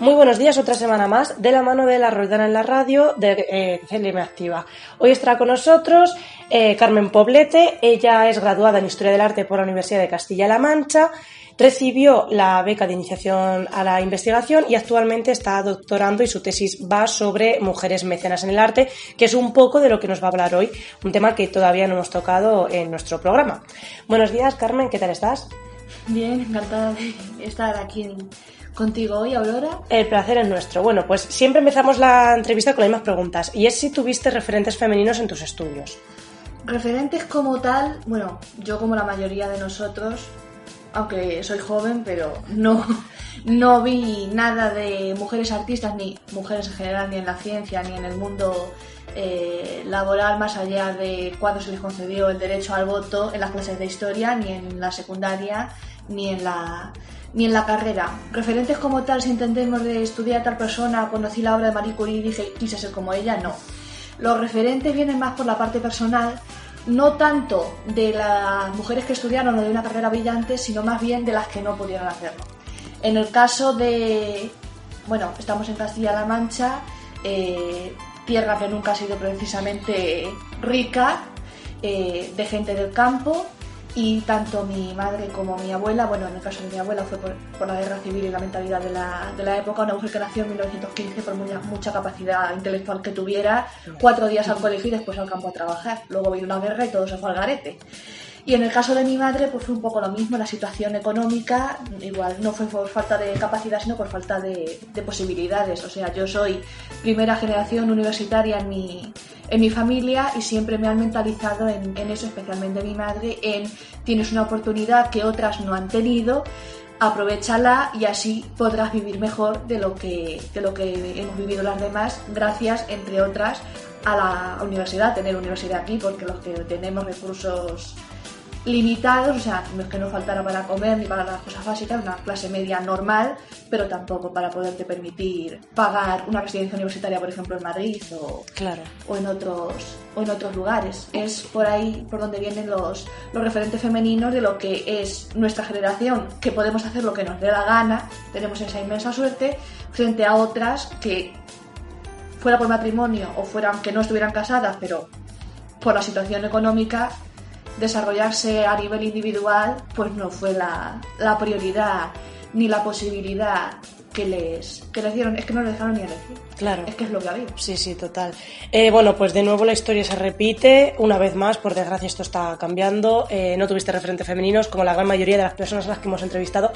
Muy buenos días, otra semana más, de la mano de la Roldana en la radio de eh, CLM Activa. Hoy estará con nosotros eh, Carmen Poblete, ella es graduada en Historia del Arte por la Universidad de Castilla-La Mancha, recibió la beca de iniciación a la investigación y actualmente está doctorando y su tesis va sobre mujeres mecenas en el arte, que es un poco de lo que nos va a hablar hoy, un tema que todavía no hemos tocado en nuestro programa. Buenos días, Carmen, ¿qué tal estás? Bien, encantada de estar aquí contigo hoy, Aurora. El placer es nuestro. Bueno, pues siempre empezamos la entrevista con las mismas preguntas. Y es si tuviste referentes femeninos en tus estudios. Referentes como tal, bueno, yo como la mayoría de nosotros, aunque soy joven, pero no, no vi nada de mujeres artistas, ni mujeres en general, ni en la ciencia, ni en el mundo eh, laboral, más allá de cuando se les concedió el derecho al voto en las clases de historia, ni en la secundaria, ni en la ni en la carrera. Referentes como tal, si intentemos de estudiar a tal persona, conocí la obra de Marie Curie y dije, quise ser como ella, no. Los referentes vienen más por la parte personal, no tanto de las mujeres que estudiaron o de una carrera brillante, sino más bien de las que no pudieron hacerlo. En el caso de, bueno, estamos en Castilla-La Mancha, eh, tierra que nunca ha sido precisamente rica, eh, de gente del campo, y tanto mi madre como mi abuela, bueno, en el caso de mi abuela fue por, la guerra civil y la mentalidad de la, de la, época, una mujer que nació en 1915 por mucha, mucha capacidad intelectual que tuviera, cuatro días al colegio y después al campo a trabajar. Luego vino la guerra y todo se fue al garete. Y en el caso de mi madre, pues fue un poco lo mismo, la situación económica, igual no fue por falta de capacidad, sino por falta de, posibilidades. O sea, yo soy primera generación universitaria en mi, en mi familia y siempre me han mentalizado en, en eso, especialmente mi madre, en tienes una oportunidad que otras no han tenido, aprovechala y así podrás vivir mejor de lo que, de lo que hemos vivido las demás, gracias, entre otras, a la universidad, tener universidad aquí, porque los que tenemos recursos limitados, o sea, no es que no faltara para comer ni para las cosas básicas, una clase media normal, pero tampoco para poderte permitir pagar una residencia universitaria, por ejemplo, en Madrid o, claro. o, en, otros, o en otros lugares. Es por ahí por donde vienen los, los referentes femeninos de lo que es nuestra generación, que podemos hacer lo que nos dé la gana, tenemos esa inmensa suerte, frente a otras que fuera por matrimonio o fuera aunque no estuvieran casadas, pero por la situación económica desarrollarse a nivel individual pues no fue la, prioridad ni la posibilidad que les, que les dieron. Es que no les dejaron ni elegir. Claro. Es que es lo que había. Sí, sí, total. Eh, bueno, pues de nuevo la historia se repite. Una vez más, por desgracia, esto está cambiando. Eh, no tuviste referentes femeninos, como la gran mayoría de las personas a las que hemos entrevistado.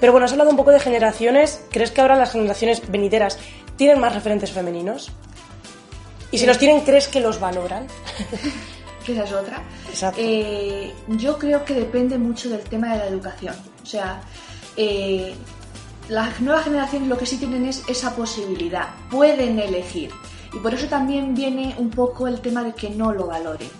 Pero bueno, has hablado un poco de generaciones. ¿Crees que ahora las generaciones venideras tienen más referentes femeninos? Y si los tienen, ¿crees que los valoran? que esa es otra. Eh, yo creo que depende mucho del tema de la educación. O sea, eh, las nuevas generaciones lo que sí tienen es esa posibilidad, pueden elegir. Y por eso también viene un poco el tema de que no lo valoren.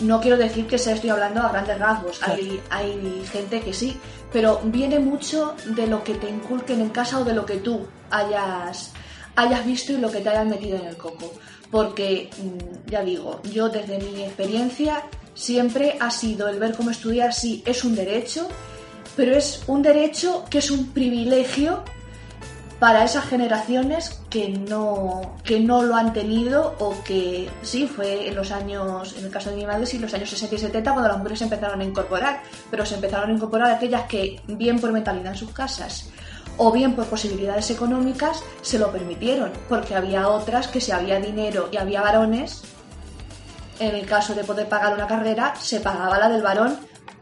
No quiero decir que se estoy hablando a grandes rasgos, hay, hay gente que sí, pero viene mucho de lo que te inculquen en casa o de lo que tú hayas, hayas visto y lo que te hayan metido en el coco porque, mm, ya digo, yo desde mi experiencia siempre ha sido el ver cómo estudiar, sí, es un derecho, pero es un derecho que es un privilegio para esas generaciones que no, que no lo han tenido o que sí, fue en los años, en el caso de mi madre, sí, los años 60 y 70 cuando las mujeres se empezaron a incorporar, pero se empezaron a incorporar aquellas que, bien por mentalidad en sus casas, o bien por posibilidades económicas se lo permitieron, porque había otras que si había dinero y había varones, en el caso de poder pagar una carrera, se pagaba la del varón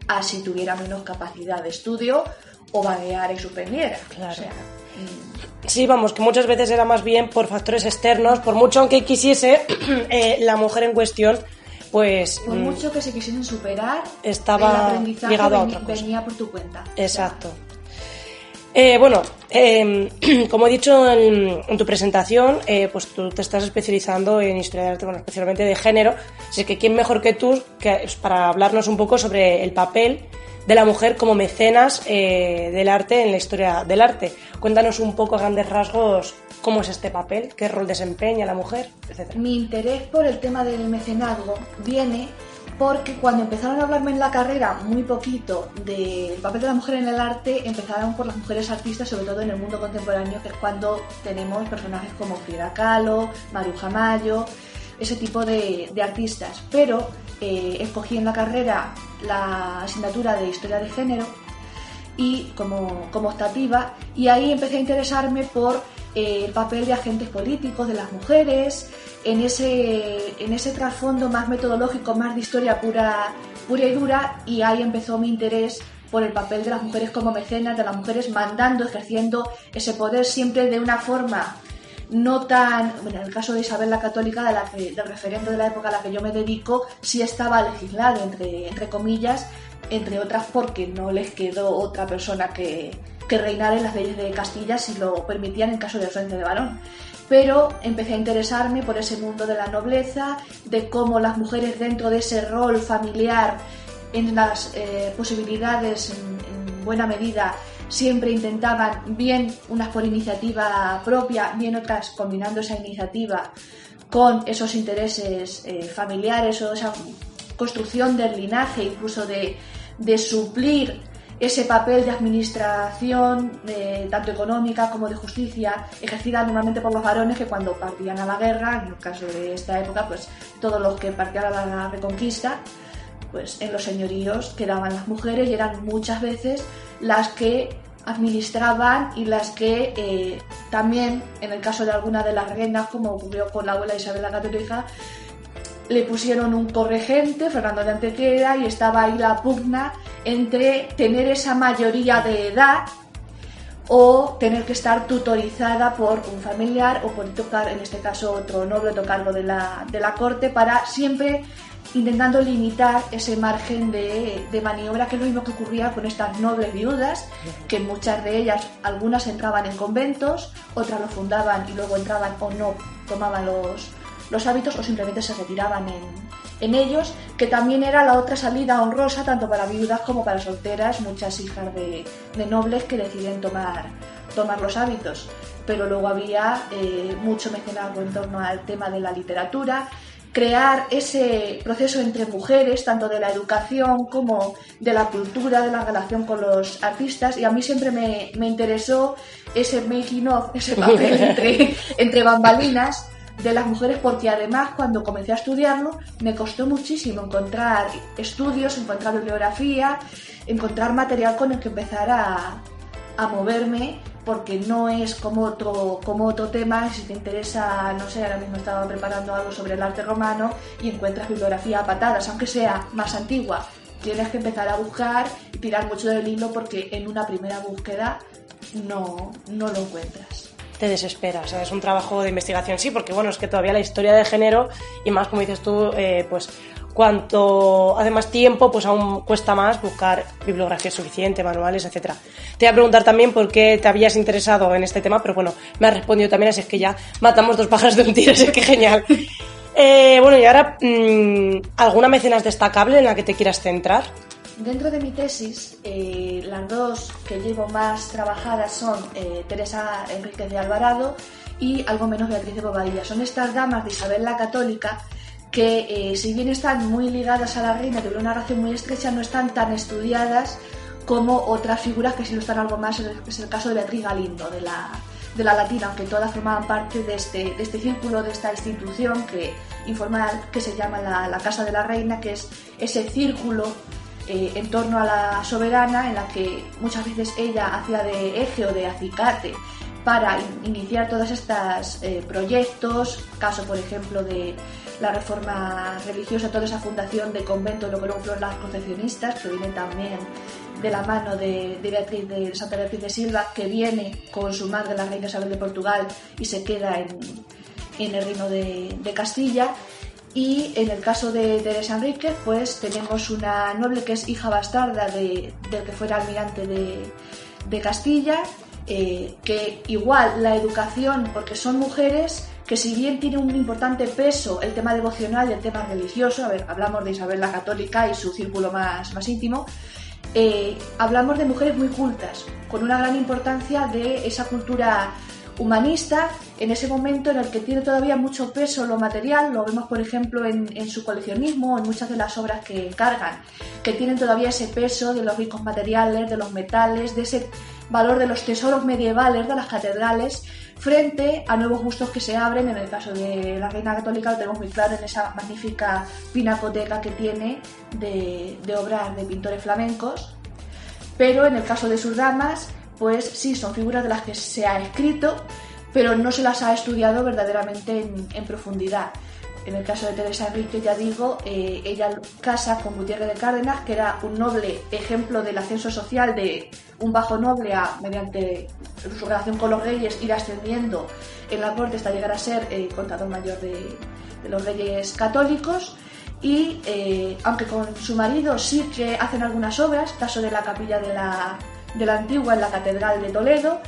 así tuviera menos capacidad de estudio o vagueara y suspendiera. Claro. Mm. Sí, vamos, que muchas veces era más bien por factores externos, por mucho aunque quisiese, eh, la mujer en cuestión pues... Por mm, mucho que se quisiesen superar, estaba el aprendizaje ligado a otra cosa. venía por tu cuenta. Exacto. Eh, bueno, eh, como he dicho en, tu presentación, eh, pues tú te estás especializando en historia del arte, bueno, especialmente de género. Así que quién mejor que tú que, es para hablarnos un poco sobre el papel de la mujer como mecenas eh, del arte en la historia del arte. Cuéntanos un poco a grandes rasgos cómo es este papel, qué rol desempeña la mujer, etcétera. Mi interés por el tema del mecenazgo viene porque cuando empezaron a hablarme en la carrera muy poquito del papel de la mujer en el arte, empezaron por las mujeres artistas, sobre todo en el mundo contemporáneo, que es cuando tenemos personajes como Frida Kahlo, Maruja Mayo, ese tipo de, artistas. Pero eh, escogí en la carrera la asignatura de Historia de Género y como, como optativa y ahí empecé a interesarme por el papel de agentes políticos de las mujeres en ese, en ese trasfondo más metodológico, más de historia pura, pura y dura y ahí empezó mi interés por el papel de las mujeres como mecenas, de las mujeres mandando, ejerciendo ese poder siempre de una forma no tan, bueno, en el caso de Isabel la Católica, de la que, del referendo de la época a la que yo me dedico, sí estaba legislado, entre, entre comillas, entre otras porque no les quedó otra persona que, que reinar en las leyes de Castilla si lo permitían en caso de ausencia de varón. Pero empecé a interesarme por ese mundo de la nobleza, de cómo las mujeres dentro de ese rol familiar, en las eh, posibilidades, en, en buena medida, siempre intentaban, bien unas por iniciativa propia, bien otras combinando esa iniciativa con esos intereses eh, familiares o esa construcción del linaje, incluso de suplir ese papel de administración, eh, tanto económica como de justicia, ejercida normalmente por los varones que cuando partían a la guerra, en el caso de esta época, pues todos los que partían a la reconquista, pues en los señoríos quedaban las mujeres y eran muchas veces las que administraban y las que eh, también, en el caso de alguna de las reinas, como ocurrió con la abuela Isabel la Católica, le pusieron un corregente, Fernando de Antequera, y estaba ahí la pugna entre tener esa mayoría de edad o tener que estar tutorizada por un familiar o por tocar, en este caso, otro noble otro cargo de la, de la corte para siempre intentando limitar ese margen de, de, maniobra, que es lo mismo que ocurría con estas nobles viudas, que muchas de ellas, algunas entraban en conventos, otras lo fundaban y luego entraban o no tomaban los, los hábitos o simplemente se retiraban en, en ellos, que también era la otra salida honrosa tanto para viudas como para solteras, muchas hijas de, de nobles que deciden tomar, tomar los hábitos. Pero luego había eh, mucho mecenazgo en torno al tema de la literatura, crear ese proceso entre mujeres, tanto de la educación como de la cultura, de la relación con los artistas, y a mí siempre me, me interesó ese making of, ese papel entre, entre bambalinas de las mujeres, porque además cuando comencé a estudiarlo me costó muchísimo encontrar estudios, encontrar bibliografía, encontrar material con el que empezar a, moverme porque no es como otro, como otro tema, si te interesa, no sé, ahora mismo estaba preparando algo sobre el arte romano y encuentras bibliografía a patadas, aunque sea más antigua, tienes que empezar a buscar y tirar mucho del hilo porque en una primera búsqueda no, no lo encuentras te desespera. O sea, es un trabajo de investigación, sí, porque bueno, es que todavía la historia de género, y más como dices tú, eh, pues cuanto hace más tiempo, pues aún cuesta más buscar bibliografía suficiente, manuales, etcétera. Te voy a preguntar también por qué te habías interesado en este tema, pero bueno, me has respondido también, así es que ya matamos dos pájaros de un tiro, así que genial. Eh, bueno, y ahora, mmm, ¿alguna mecenas destacable en la que te quieras centrar? Dentro de mi tesis, eh, las dos que llevo más trabajadas son eh, Teresa Enríquez de Alvarado y algo menos Beatriz de Bobadilla. Son estas damas de Isabel la Católica que, eh, si bien están muy ligadas a la reina, de una relación muy estrecha, no están tan estudiadas como otras figuras que sí lo están algo más. Es el caso de Beatriz Galindo, de la, de la Latina, aunque todas formaban parte de este, de este círculo, de esta institución que, informal que se llama la, la Casa de la Reina, que es ese círculo eh, en torno a la soberana en la que muchas veces ella hacía de eje o de acicate para in iniciar todos estos eh, proyectos, caso por ejemplo de la reforma religiosa, toda esa fundación de convento, lo que luego fueron las concepcionistas, que viene también de la mano de, Beatriz, de Santa Beatriz de Silva, que viene con su madre, la reina Isabel de Portugal, y se queda en, en el reino de Castilla Y en el caso de Teresa Enríquez, pues tenemos una noble que es hija bastarda de, del que fuera almirante de, de Castilla, eh, que igual la educación, porque son mujeres que si bien tiene un importante peso el tema devocional y el tema religioso, a ver, hablamos de Isabel la Católica y su círculo más, más íntimo, eh, hablamos de mujeres muy cultas, con una gran importancia de esa cultura humanista en ese momento en el que tiene todavía mucho peso lo material, lo vemos por ejemplo en, su coleccionismo, en muchas de las obras que encargan, que tienen todavía ese peso de los ricos materiales, de los metales, de ese valor de los tesoros medievales de las catedrales frente a nuevos gustos que se abren. En el caso de la Reina Católica lo tenemos muy claro en esa magnífica pinacoteca que tiene de, de obras de pintores flamencos. Pero en el caso de sus damas, pues sí, son figuras de las que se ha escrito, pero no se las ha estudiado verdaderamente en, profundidad. En el caso de Teresa Enrique, ya digo, eh, ella casa con Gutiérrez de Cárdenas, que era un noble ejemplo del ascenso social de un bajo noble a, mediante su relación con los reyes, ir ascendiendo en la corte hasta llegar a ser eh, contador mayor de, los reyes católicos. Y eh, aunque con su marido sí que hacen algunas obras, caso de la capilla de la, de la antigua en la Catedral de Toledo,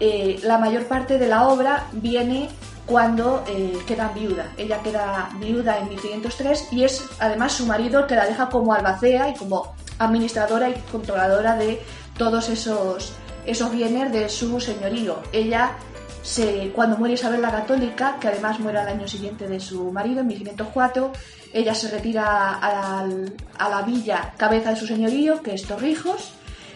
eh, la mayor parte de la obra viene cuando eh, queda viuda. Ella queda viuda en 1503 y es además su marido que la deja como albacea y como administradora y controladora de todos esos, esos bienes de su señorío. Ella, se, cuando muere Isabel la Católica, que además muere al año siguiente de su marido, en 1504, ella se retira a la villa cabeza de su señorío, que es Torrijos,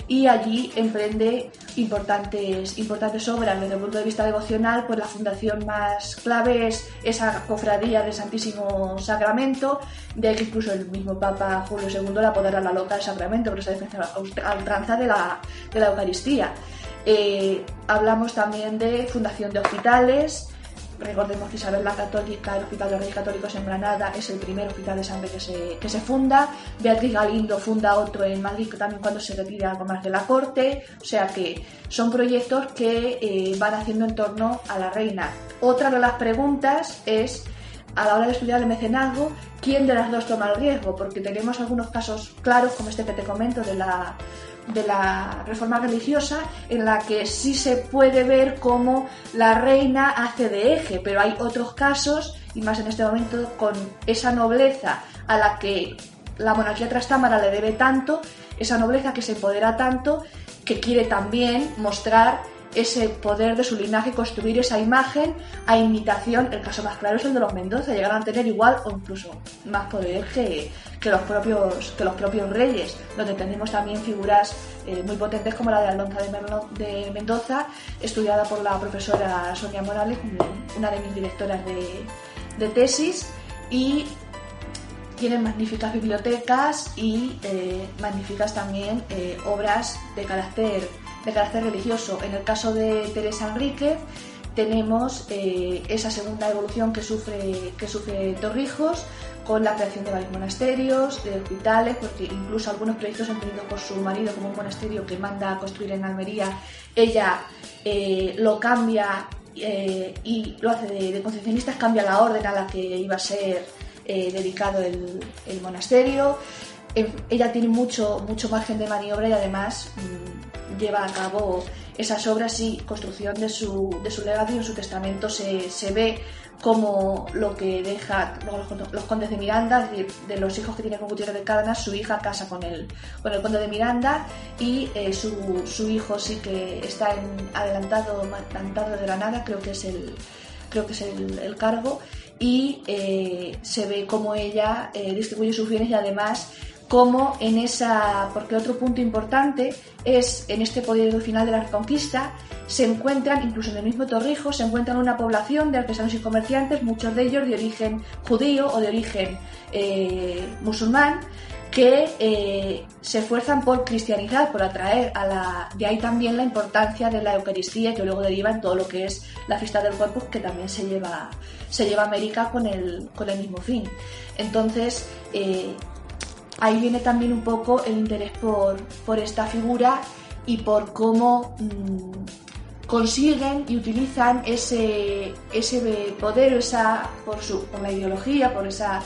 y allí emprende importantes, importantes obras desde el punto de vista devocional, pues la fundación más clave es esa cofradía del Santísimo Sacramento, de que incluso el mismo Papa Julio II la apodera la loca del Sacramento, por esa defensa ultranza de la, de la Eucaristía. Eh, hablamos también de fundación de hospitales, Recordemos que Isabel la Católica, el Hospital de Reyes Católicos en Granada, es el primer hospital de sangre que se, que se funda. Beatriz Galindo funda otro en Madrid también cuando se retira algo más de la corte. O sea que son proyectos que eh, van haciendo en torno a la reina. Otra de las preguntas es, a la hora de estudiar el mecenazgo, ¿quién de las dos toma el riesgo? Porque tenemos algunos casos claros, como este que te comento, de la de la reforma religiosa en la que sí se puede ver cómo la reina hace de eje, pero hay otros casos, y más en este momento, con esa nobleza a la que la monarquía trastámara le debe tanto, esa nobleza que se empodera tanto, que quiere también mostrar ese poder de su linaje, construir esa imagen a imitación. El caso más claro es el de los Mendoza, llegaron a tener igual o incluso más poder que, los, propios, que los propios reyes, donde tenemos también figuras eh, muy potentes como la de Alonza de, Mendoza, estudiada por la profesora Sonia Morales, una de mis directoras de, de tesis, y tienen magníficas bibliotecas y eh, magníficas también eh, obras de carácter de carácter religioso. En el caso de Teresa Enríquez tenemos eh, esa segunda evolución que sufre, que sufre Torrijos con la creación de varios monasterios, de hospitales, porque incluso algunos proyectos emprendidos por su marido como un monasterio que manda a construir en Almería, ella eh, lo cambia eh, y lo hace de, de, concepcionistas, cambia la orden a la que iba a ser dedicado el, el monasterio. ella tiene mucho, mucho margen de maniobra y además mm, lleva a cabo esas obras y construcción de su, de su legado y en su testamento se, se ve como lo que deja los, condes de Miranda, de los hijos que tiene con Gutiérrez de Cárdenas, su hija casa con el, con el conde de Miranda y eh, su, su, hijo sí que está en adelantado, adelantado de Granada, creo que es el, creo que es el, el cargo, y eh, se ve como ella eh, distribuye sus bienes y además como en esa, porque otro punto importante es en este poder final de la Reconquista se encuentran, incluso en el mismo Torrijos, se encuentran una población de artesanos y comerciantes, muchos de ellos de origen judío o de origen eh, musulmán, que eh, se esfuerzan por cristianizar, por atraer a la... De ahí también la importancia de la Eucaristía que luego deriva en todo lo que es la fiesta del Corpus, que también se lleva, se lleva América con el, con el mismo fin. Entonces, eh, ahí viene también un poco el interés por, por esta figura y por cómo mm, consiguen y utilizan ese, ese poder, esa, por, su, por la ideología, por esa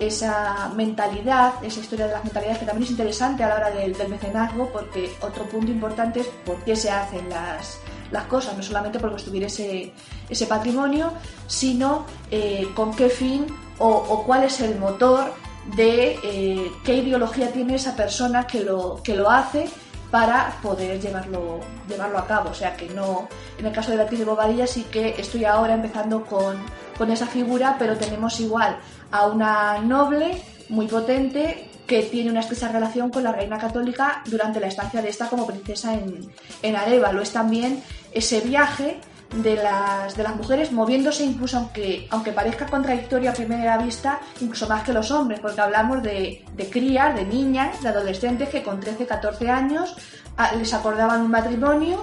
esa mentalidad, esa historia de las mentalidades que también es interesante a la hora del, mecenazgo porque otro punto importante es por qué se hacen las, las cosas, no solamente por construir ese, ese patrimonio, sino eh, con qué fin o, cuál es el motor de eh, qué ideología tiene esa persona que lo, que lo hace para poder llevarlo, llevarlo a cabo. O sea que no, en el caso de Beatriz de Bobadilla sí que estoy ahora empezando con, con esa figura, pero tenemos igual a una noble muy potente que tiene una especial relación con la reina católica durante la estancia de esta como princesa en, en Areva. es también ese viaje de las, de las mujeres moviéndose incluso aunque, aunque parezca contradictorio a primera vista, incluso más que los hombres, porque hablamos de, de crías, de niñas, de adolescentes que con 13, 14 años ah, les acordaban un matrimonio,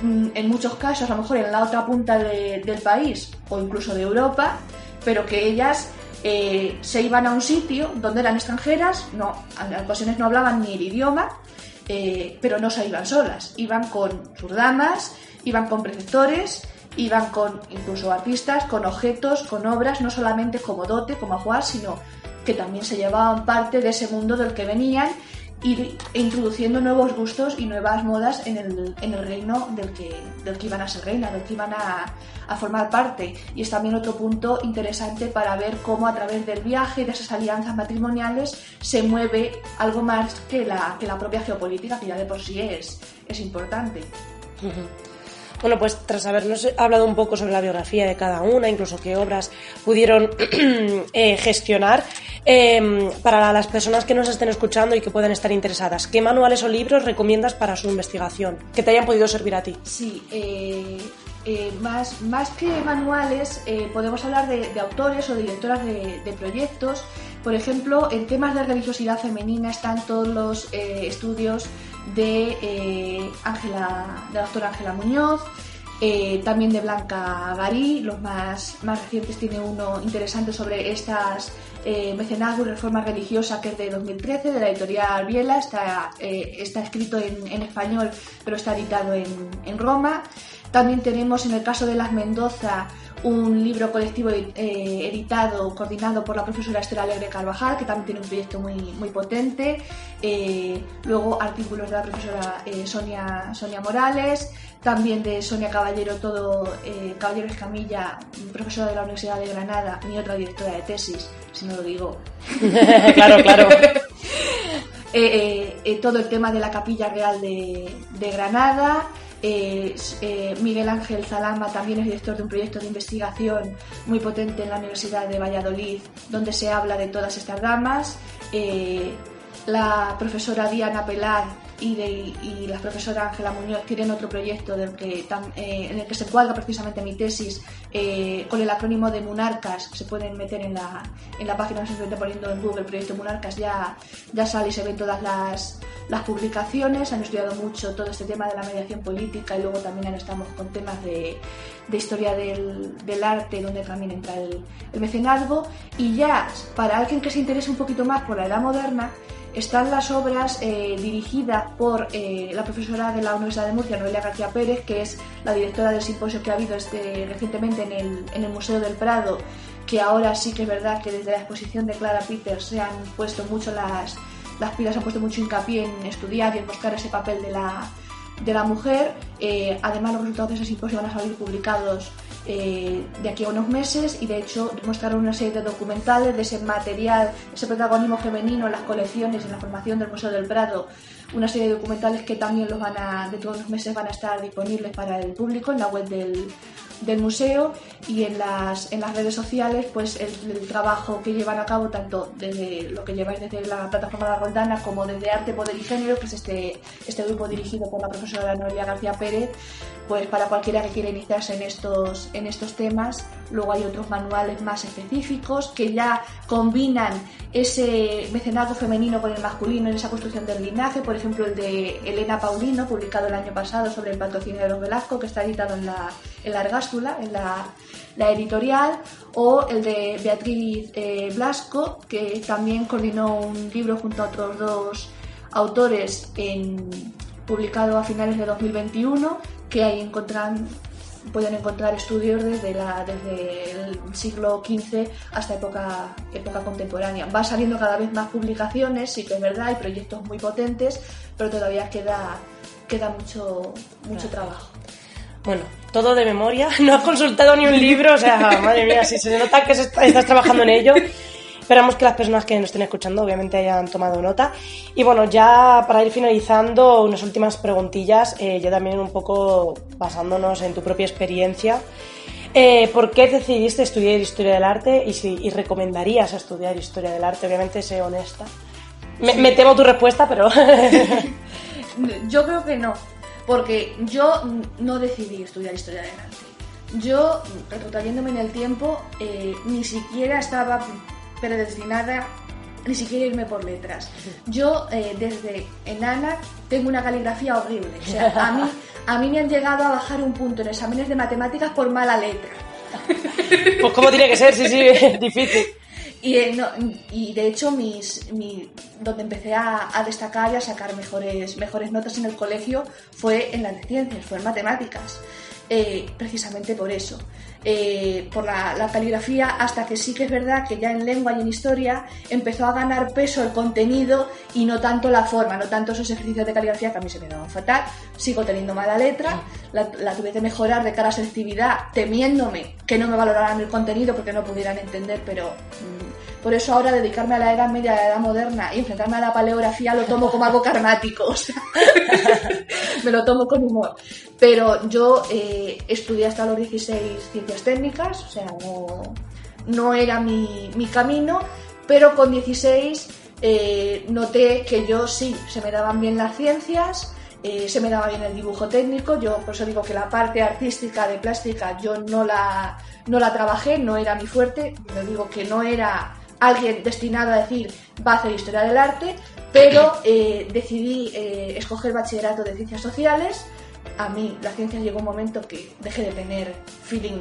mm, en muchos casos a lo mejor en la otra punta del país o incluso de Europa, pero que ellas eh, se iban a un sitio donde eran extranjeras, no, en ocasiones no hablaban ni el idioma, eh, pero no se iban solas, iban con sus damas, iban con preceptores, iban con incluso artistas, con objetos, con obras, no solamente como dote, como ajuar, sino que también se llevaban parte de ese mundo del que venían ir introduciendo nuevos gustos y nuevas modas en el, en el reino del que, del que iban a ser reina, del que iban a, a, formar parte. Y es también otro punto interesante para ver cómo a través del viaje, de esas alianzas matrimoniales, se mueve algo más que la, que la propia geopolítica, que ya de por sí es, es importante. Bueno, pues tras habernos hablado un poco sobre la biografía de cada una, incluso qué obras pudieron eh, gestionar, em, para las personas que nos estén escuchando y que puedan estar interesadas, ¿qué manuales o libros recomiendas para su investigación que te hayan podido servir a ti? Sí, eh, eh, más, más que manuales, podemos hablar de, autores o directoras de, de, proyectos. Por ejemplo, en temas de religiosidad femenina están todos los estudios de eh, Ángela, de la Ángela Muñoz, eh, también de Blanca Garí, los más, más recientes tiene uno interesante sobre estas eh, y reforma religiosa que es de 2013, de la editorial Biela, está, eh, está escrito en, en, español pero está editado en, en Roma. También tenemos en el caso de las Mendoza un libro colectivo eh, editado, coordinado por la profesora Esther Alegre Carvajal, que también tiene un proyecto muy, muy potente. Eh, luego artículos de la profesora eh, Sonia, Sonia Morales, también de Sonia Caballero, todo Caballero Escamilla, profesora de la Universidad de Granada, mi otra directora de tesis, si no lo digo. claro, claro. todo el tema de la Capilla Real de, de Granada. Eh, Miguel Ángel Zalama también es director de un proyecto de investigación muy potente en la Universidad de Valladolid, donde se habla de todas estas damas. Eh, la profesora Diana Pelar y, de, la profesora Ángela Muñoz tienen otro proyecto del que, eh, en el que se encuadra precisamente mi tesis eh, con el acrónimo de Munarcas. Se pueden meter en la, en la página, simplemente poniendo en Google el proyecto Munarcas, ya, ya sale y se ven todas las, las publicaciones. Han estudiado mucho todo este tema de la mediación política y luego también estamos con temas de, de historia del, del, arte, donde también entra el, el mecenazgo. Y ya, para alguien que se interese un poquito más por la edad moderna, están las obras eh, dirigidas por eh, la profesora de la Universidad de Murcia, Noelia García Pérez, que es la directora del simposio que ha habido este, recientemente en el, en el Museo del Prado, que ahora sí que es verdad que desde la exposición de Clara Peters se han puesto mucho las, las pilas, han puesto mucho hincapié en estudiar y en buscar ese papel de la, de la mujer. Eh, además, los resultados de ese simposio van a salir publicados eh, de aquí a unos meses y de hecho mostraron una serie de documentales de ese material, ese protagonismo femenino en las colecciones, en la formación del Museo del Prado, una serie de documentales que también los van a, de todos los meses van a estar disponibles para el público en la web del, del museo y en las, en las redes sociales pues el, trabajo que llevan a cabo tanto desde lo que lleváis desde la plataforma de la Roldana como desde Arte, Poder y Género que es este, este grupo dirigido por la profesora Noelia García Pérez pues para cualquiera que quiera iniciarse en estos, en estos temas. Luego hay otros manuales más específicos que ya combinan ese mecenazgo femenino con el masculino en esa construcción del linaje. Por ejemplo, el de Elena Paulino, publicado el año pasado sobre el patrocinio de los Velasco, que está editado en la, en la Argástula, en la, la editorial, o el de Beatriz eh, Blasco, que también coordinó un libro junto a otros dos autores en, publicado a finales de 2021 que ahí encontrarán pueden encontrar estudios desde, la, desde el siglo XV hasta época, época contemporánea. Va saliendo cada vez más publicaciones, sí que es verdad, hay proyectos muy potentes, pero todavía queda, queda mucho, mucho trabajo. Bueno, todo de memoria, no has consultado ni un libro, o sea, madre mía, si se nota que estás trabajando en ello. Esperamos que las personas que nos estén escuchando obviamente hayan tomado nota. Y bueno, ya para ir finalizando, unas últimas preguntillas, eh, yo también un poco basándonos en tu propia experiencia. Eh, ¿Por qué decidiste estudiar Historia del Arte y si recomendarías estudiar Historia del Arte? Obviamente, sé honesta. Me, temo tu respuesta, pero... yo creo que no, porque yo no decidí estudiar Historia del Arte. Yo, retrotrayéndome en el tiempo, eh, ni siquiera estaba predestinada ni siquiera irme por letras. Yo eh, desde enana tengo una caligrafía horrible. O sea, a mí, a mí me han llegado a bajar un punto en exámenes de matemáticas por mala letra. Pues como tiene que ser, sí, sí, difícil. Y, eh, y de hecho, mis, donde empecé a, a, destacar y a sacar mejores, mejores notas en el colegio fue en las ciencias, fue en matemáticas. Eh, precisamente por eso. Eh, por la, caligrafía, hasta que sí que es verdad que ya en lengua y en historia empezó a ganar peso el contenido y no tanto la forma, no tanto esos ejercicios de caligrafía que a mí se me daban fatal. Sigo teniendo mala letra, la, tuve que mejorar de cara a selectividad, temiéndome que no me valoraran el contenido porque no pudieran entender, pero mm, por eso ahora dedicarme a la edad media, a la edad moderna y enfrentarme a la paleografía lo tomo como algo karmático, o sea, me lo tomo con humor. Pero yo eh, estudié hasta los 16 técnicas, o sea, no, era mi, camino, pero con 16 eh, noté que yo sí, se me daban bien las ciencias, eh, se me daba bien el dibujo técnico, yo por eso digo que la parte artística de plástica yo no la, no la trabajé, no era mi fuerte, yo digo que no era alguien destinado a decir va a hacer historia del arte, pero decidí escoger bachillerato de ciencias sociales, a mí la ciencia llegó un momento que dejé de tener feeling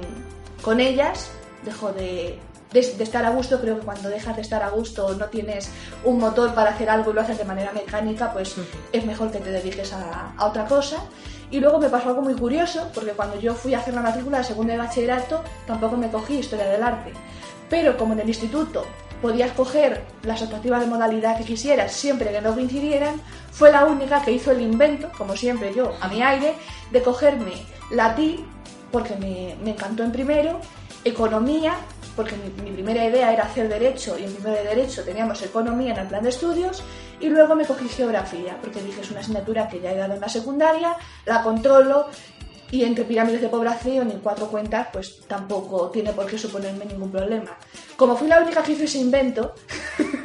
con ellas, dejo de, estar a gusto, creo que cuando dejas de estar a gusto no tienes un motor para hacer algo y lo haces de manera mecánica, pues es mejor que te dediques a, a, otra cosa. Y luego me pasó algo muy curioso, porque cuando yo fui a hacer la matrícula de segundo de bachillerato, tampoco me cogí historia del arte. Pero como en el instituto podías coger las optativas de modalidad que quisieras siempre que no coincidieran, fue la única que hizo el invento, como siempre yo, a mi aire, de cogerme latín, porque me, encantó en primero, economía, porque mi, primera idea era hacer derecho y en primero de derecho teníamos economía en el plan de estudios, y luego me cogí geografía, porque dije es una asignatura que ya he dado en la secundaria, la controlo y entre pirámides de población y cuatro cuentas, pues tampoco tiene por qué suponerme ningún problema. Como fui la única que hizo ese invento,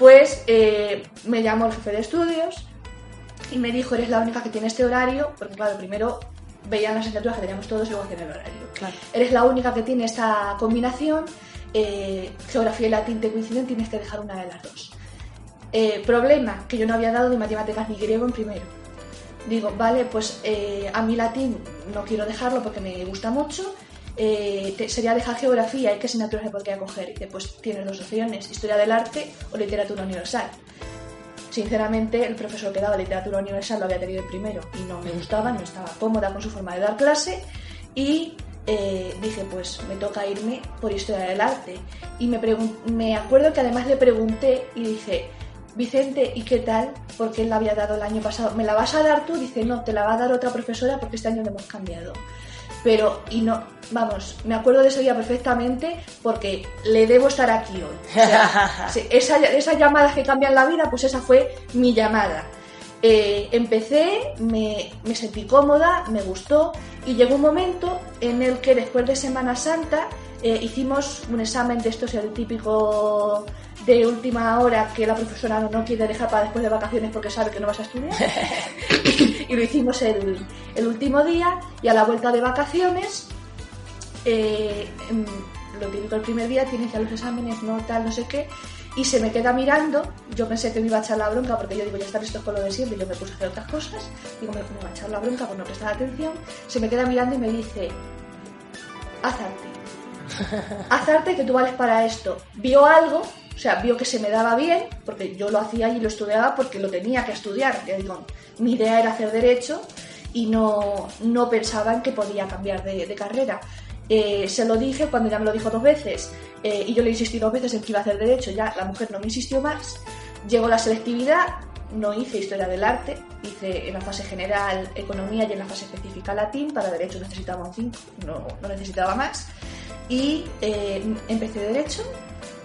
pues eh, me llamó el jefe de estudios y me dijo, eres la única que tiene este horario, porque claro, primero veían las asignaturas que teníamos todos y luego hacían el horario. Eres la única que tiene esta combinación, eh, geografía y latín te coinciden, tienes que dejar una de las dos. Eh, problema, que yo no había dado ni matemáticas ni griego en primero digo, vale, pues eh, a mí latín no quiero dejarlo porque me gusta mucho, eh, sería dejar geografía y qué asignaturas me podría coger. Y pues tienes dos opciones, historia del arte o literatura universal. Sinceramente, el profesor que daba literatura universal lo había tenido primero y no me gustaba, no estaba cómoda con su forma de dar clase y eh, dije, pues me toca irme por historia del arte. Y me, me acuerdo que además le pregunté y dije, Vicente, ¿y qué tal? Porque él la había dado el año pasado. ¿Me la vas a dar tú? Dice, no, te la va a dar otra profesora porque este año le hemos cambiado. Pero, y no, vamos, me acuerdo de ese día perfectamente porque le debo estar aquí hoy. O sea, esa, esas llamadas que cambian la vida, pues esa fue mi llamada. Eh, empecé, me, me, sentí cómoda, me gustó y llegó un momento en el que después de Semana Santa eh, hicimos un examen de estos, el típico de última hora que la profesora no quiere dejar para después de vacaciones porque sabe que no vas a estudiar. y lo hicimos el, el, último día y a la vuelta de vacaciones, eh, em, lo típico el primer día, tienes ya los exámenes, no tal, no sé qué, y se me queda mirando. Yo pensé que me iba a echar la bronca porque yo digo, ya está esto con lo de siempre, y yo me puse a hacer otras cosas. Digo, me, me va a echar la bronca por no prestar atención. Se me queda mirando y me dice, haz arte. haz arte que tú vales para esto. Vio algo o sea, vio que se me daba bien, porque yo lo hacía y lo estudiaba porque lo tenía que estudiar. Ya digo, mi idea era hacer derecho y no, no pensaban que podía cambiar de, de carrera. Eh, se lo dije cuando ya me lo dijo dos veces eh, y yo le insistí dos veces en que iba a hacer derecho, ya la mujer no me insistió más. Llegó la selectividad, no hice historia del arte, hice en la fase general economía y en la fase específica latín, para derecho necesitaba un 5, no, no necesitaba más. Y eh, empecé derecho,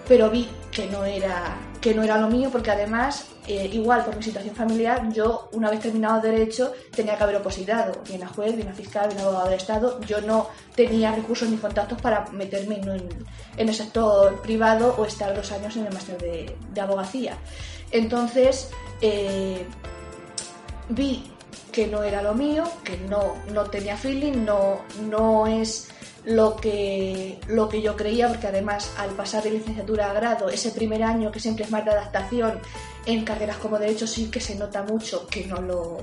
pero vi que no era, que no era lo mío porque además, eh, igual por mi situación familiar, yo una vez terminado derecho tenía que haber opositado, bien a juez, bien a fiscal, bien a abogado del Estado. Yo no tenía recursos ni contactos para meterme en, el sector privado o estar dos años en el máster de, de abogacía. Entonces, eh, vi que no era lo mío, que no, no tenía feeling, no, no es lo que, lo que yo creía, porque además al pasar de licenciatura a grado, ese primer año que siempre es más de adaptación, en carreras como derecho sí que se nota mucho que no lo,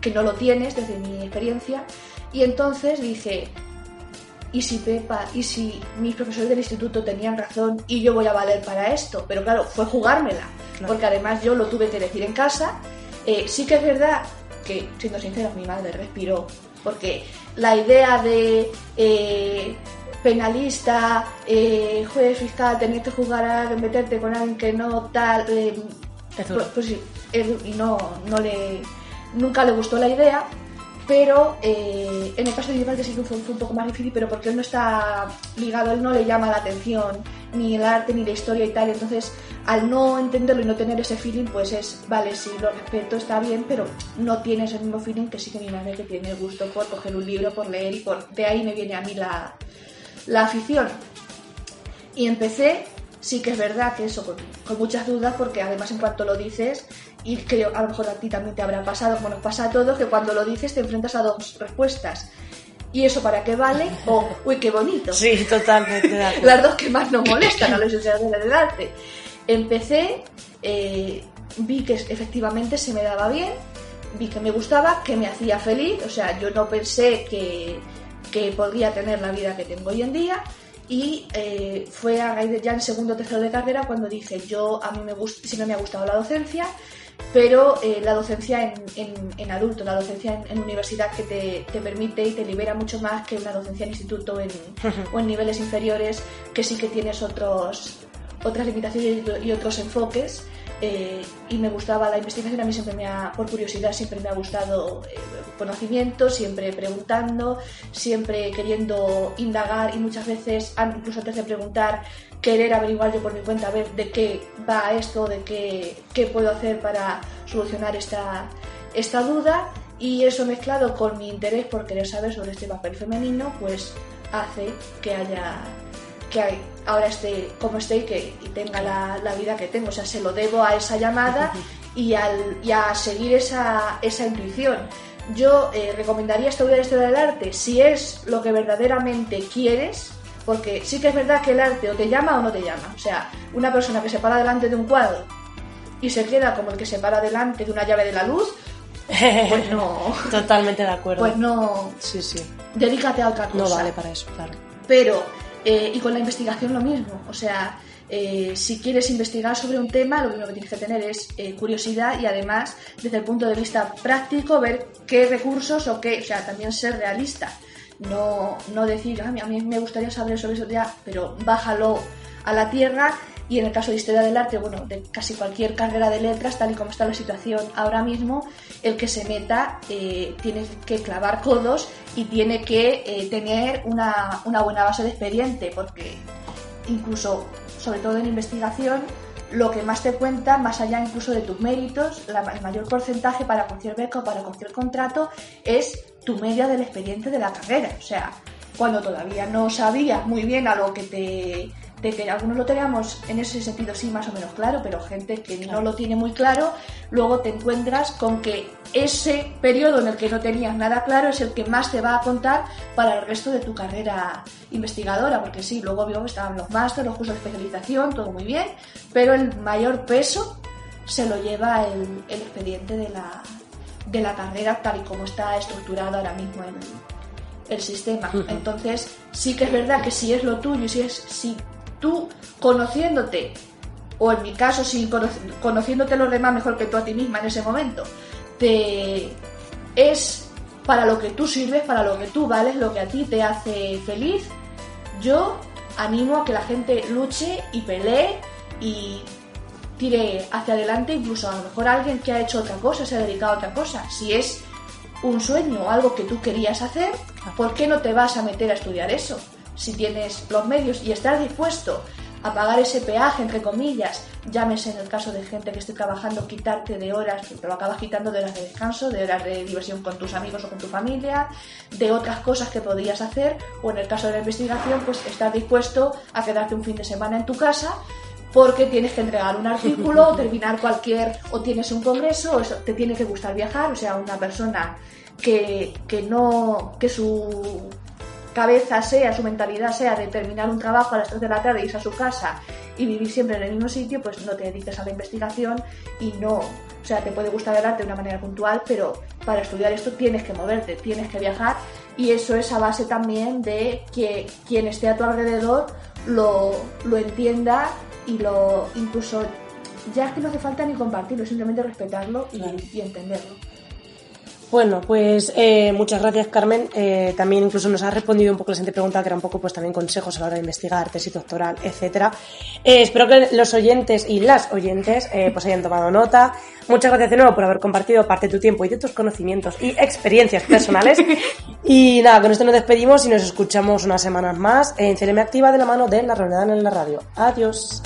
que no lo tienes desde mi experiencia. Y entonces dije, ¿y si Pepa, y si mis profesores del instituto tenían razón y yo voy a valer para esto? Pero claro, fue jugármela, Claro. porque además yo lo tuve que decir en casa. Eh, sí que es verdad que, siendo sincera, mi madre respiró, porque la idea de eh, penalista, eh, juez fiscal, tener que jugar a meterte con alguien que no tal, eh, pues, pues sí, él no, no le, nunca le gustó la idea, pero eh, en el caso de Vivaldi sí que fue, fue un poco más difícil, pero porque él no está ligado, él no le llama la atención ni el arte ni la historia y tal, entonces al no entenderlo y no tener ese feeling, pues es, vale, sí, lo respeto, está bien, pero no tienes el mismo feeling que sí que mi madre que tiene el gusto por coger un libro, por leer y por, de ahí me viene a mí la, la afición. Y empecé, sí que es verdad que eso, con, con muchas dudas, porque además en cuanto lo dices, y creo a lo mejor a ti también te habrá pasado, como nos pasa a todos, que cuando lo dices te enfrentas a dos respuestas. ¿Y eso para qué vale? O, uy, qué bonito. Sí, totalmente. Las dos que más nos molestan a los estudiantes del arte. Empecé, eh, vi que efectivamente se me daba bien, vi que me gustaba, que me hacía feliz, o sea, yo no pensé que, que podría tener la vida que tengo hoy en día y eh, fue a raíz de ya en segundo o tercero de carrera cuando dije, yo a mí me siempre me ha gustado la docencia, pero eh, la docencia en, en- en adulto, la docencia en, en universidad que te, te permite y te libera mucho más que una docencia en instituto en- o en niveles inferiores, que sí que tienes otros, otras limitaciones y, y otros enfoques. Eh, y me gustaba la investigación, a mí siempre me ha, por curiosidad, siempre me ha gustado eh, conocimiento, siempre preguntando, siempre queriendo indagar y muchas veces, incluso antes de preguntar, querer averiguar yo por mi cuenta, a ver de qué va esto, de qué, qué puedo hacer para solucionar esta, esta duda. Y eso mezclado con mi interés por querer saber sobre este papel femenino, pues hace que haya que hay- ahora esté como esté y que y tenga la, la vida que tengo. O sea, se lo debo a esa llamada y, al, y a seguir esa, esa intuición. Yo eh, recomendaría estudiar historia del arte si es lo que verdaderamente quieres, porque sí que es verdad que el arte o te llama o no te llama. O sea, una persona que se para delante de un cuadro y se queda como el que se para delante de una llave de la luz, pues no, Totalmente de acuerdo. pues no, Sí, sí. dedícate a otra cosa. No vale para eso, claro. Pero, eh, y con la investigación lo mismo. O sea, eh, si quieres investigar sobre un tema, lo primero que tienes que tener es eh, curiosidad y además, desde el punto de vista práctico, ver qué recursos o qué, o sea, también ser realista. No, no decir, "Ah, a mí me gustaría saber sobre eso ya, pero bájalo a la tierra. Y en el caso de historia del arte, bueno, de casi cualquier carrera de letras, tal y como está la situación ahora mismo, el que se meta eh, tiene que clavar codos y tiene que eh, tener una, una buena base de expediente, porque incluso, sobre todo en investigación, lo que más te cuenta, más allá incluso de tus méritos, la- el mayor porcentaje para cualquier beca o para cualquier contrato es tu media del expediente de la carrera. O sea, cuando todavía no sabías muy bien a lo que te, te que algunos lo teníamos en ese sentido sí más o menos claro, pero gente que no lo tiene muy claro, luego te encuentras con que ese periodo en el que no tenías nada claro es el que más te va a contar para el resto de tu carrera investigadora, porque sí, luego vio que estaban los másteres, los cursos de especialización, todo muy bien, pero el mayor peso se lo lleva el, el expediente de la, de la carrera tal y como está estructurado ahora mismo el, el sistema. Entonces, sí que es verdad que si es lo tuyo, y si es si tú conociéndote, o en mi caso, si cono- conociéndote los demás mejor que tú a ti misma en ese momento, te es para lo que tú sirves, para lo que tú vales, lo que a ti te hace feliz, yo animo a que la gente luche y pelee y tire hacia adelante, incluso a lo mejor alguien que ha hecho otra cosa, se ha dedicado a otra cosa. Si es un sueño o algo que tú querías hacer, ¿por qué no te vas a meter a estudiar eso? Si tienes los medios y estás dispuesto a pagar ese peaje, entre comillas, llámese en el caso de gente que esté trabajando, quitarte de horas, te lo acabas quitando de horas de descanso, de horas de diversión con tus amigos o con tu familia, de otras cosas que podías hacer, o en el caso de la investigación, pues estar dispuesto a quedarte un fin de semana en tu casa porque tienes que entregar un artículo, o terminar cualquier, o tienes un congreso, o te tiene que gustar viajar, o sea, una persona que, que no, que su cabeza sea, su mentalidad sea de terminar un trabajo a las 3 de la tarde, irse a su casa y vivir siempre en el mismo sitio, pues no te dediques a la investigación y no, o sea, te puede gustar el arte de una manera puntual, pero para estudiar esto tienes que moverte, tienes que viajar y eso es a base también de que quien esté a tu alrededor lo, lo entienda y lo incluso ya es que no hace falta ni compartirlo, simplemente respetarlo y, y entenderlo. Bueno, pues eh, muchas gracias Carmen. Eh, también incluso nos has respondido un poco la siguiente pregunta, que era un poco pues también consejos a la hora de investigar, tesis doctoral, etcétera. Eh, espero que los oyentes y las oyentes eh, pues hayan tomado nota. Muchas gracias de nuevo por haber compartido parte de tu tiempo y de tus conocimientos y experiencias personales. y nada, con esto nos despedimos y nos escuchamos unas semanas más en CLM Activa de la mano de La Reunión en la Radio. Adiós.